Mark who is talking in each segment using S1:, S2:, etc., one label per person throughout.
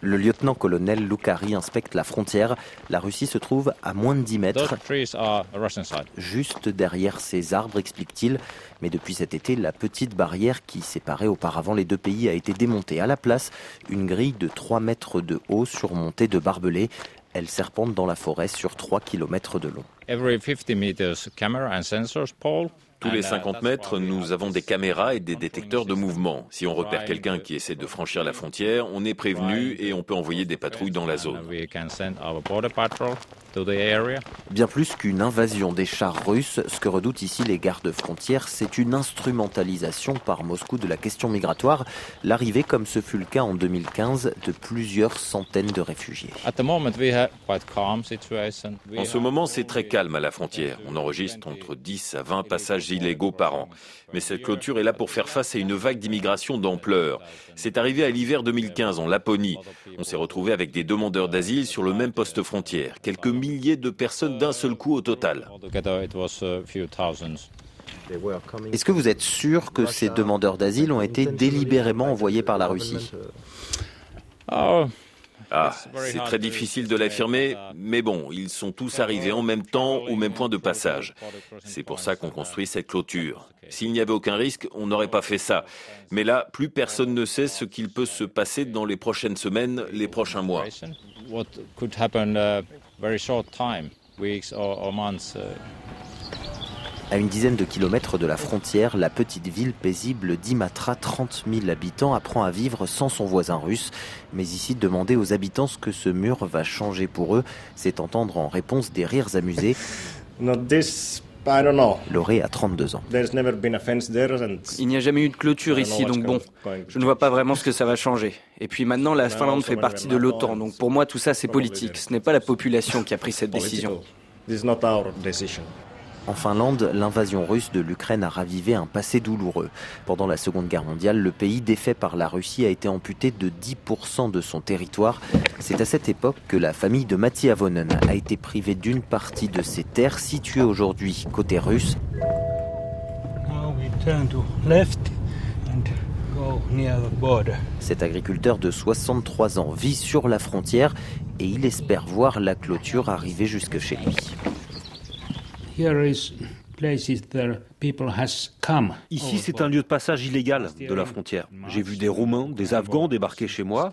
S1: Le lieutenant-colonel Loukari inspecte la frontière. La Russie se trouve à moins de 10 mètres, juste derrière ces arbres, explique-t-il. Mais depuis cet été, la petite barrière qui séparait auparavant les deux pays a été démontée. À la place, une grille de 3 mètres de haut surmontée de barbelés. Elle serpente dans la forêt sur 3 km de long.
S2: Tous les 50 mètres, nous avons des caméras et des détecteurs de mouvement. Si on repère quelqu'un qui essaie de franchir la frontière, on est prévenu et on peut envoyer des patrouilles dans la zone.
S1: Bien plus qu'une invasion des chars russes, ce que redoutent ici les gardes frontières, c'est une instrumentalisation par Moscou de la question migratoire, l'arrivée, comme ce fut le cas en 2015, de plusieurs centaines de réfugiés.
S2: En ce moment, c'est très calme à la frontière. On enregistre entre 10 à 20 passages illégaux par an. Mais cette clôture est là pour faire face à une vague d'immigration d'ampleur. C'est arrivé à l'hiver 2015 en Laponie. On s'est retrouvé avec des demandeurs d'asile sur le même poste frontière. Quelques milliers de personnes d'un seul coup au total.
S1: Est-ce que vous êtes sûr que ces demandeurs d'asile ont été délibérément envoyés par la Russie?
S2: Ah, c'est très difficile de l'affirmer, mais bon, ils sont tous arrivés en même temps au même point de passage. C'est pour ça qu'on construit cette clôture. S'il n'y avait aucun risque, on n'aurait pas fait ça. Mais là, plus personne ne sait ce qu'il peut se passer dans les prochaines semaines, les prochains mois.
S1: À une dizaine de kilomètres de la frontière, la petite ville paisible d'Imatra, 30 000 habitants, apprend à vivre sans son voisin russe. Mais ici, demander aux habitants ce que ce mur va changer pour eux, c'est entendre en réponse des rires amusés. Loré a 32 ans.
S3: Il n'y a jamais eu de clôture ici, donc bon, je ne vois pas vraiment ce que ça va changer. Et puis maintenant, la Finlande fait partie de l'OTAN, donc pour moi, tout ça, c'est politique. Ce n'est pas la population qui a pris cette décision.
S1: En Finlande, l'invasion russe de l'Ukraine a ravivé un passé douloureux. Pendant la Seconde Guerre mondiale, le pays défait par la Russie a été amputé de 10% de son territoire. C'est à cette époque que la famille de Matti Avonen a été privée d'une partie de ses terres situées aujourd'hui côté russe. Cet agriculteur de 63 ans vit sur la frontière et il espère voir la clôture arriver jusque chez lui.
S4: Ici, c'est un lieu de passage illégal de la frontière. J'ai vu des Roumains, des Afghans débarquer chez moi.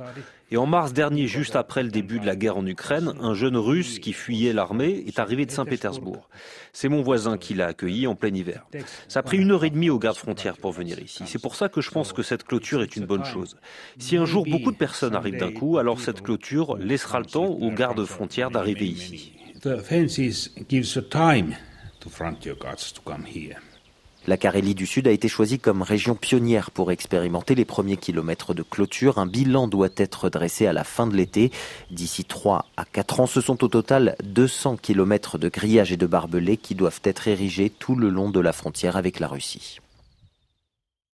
S4: Et en mars dernier, juste après le début de la guerre en Ukraine, un jeune russe qui fuyait l'armée est arrivé de Saint-Pétersbourg. C'est mon voisin qui l'a accueilli en plein hiver. Ça a pris une heure et demie aux gardes frontières pour venir ici. C'est pour ça que je pense que cette clôture est une bonne chose. Si un jour beaucoup de personnes arrivent d'un coup, alors cette clôture laissera le temps aux gardes frontières d'arriver ici.
S1: La Carélie du Sud a été choisie comme région pionnière pour expérimenter les premiers kilomètres de clôture. Un bilan doit être dressé à la fin de l'été. D'ici 3 à 4 ans, ce sont au total 200 kilomètres de grillage et de barbelés qui doivent être érigés tout le long de la frontière avec la Russie.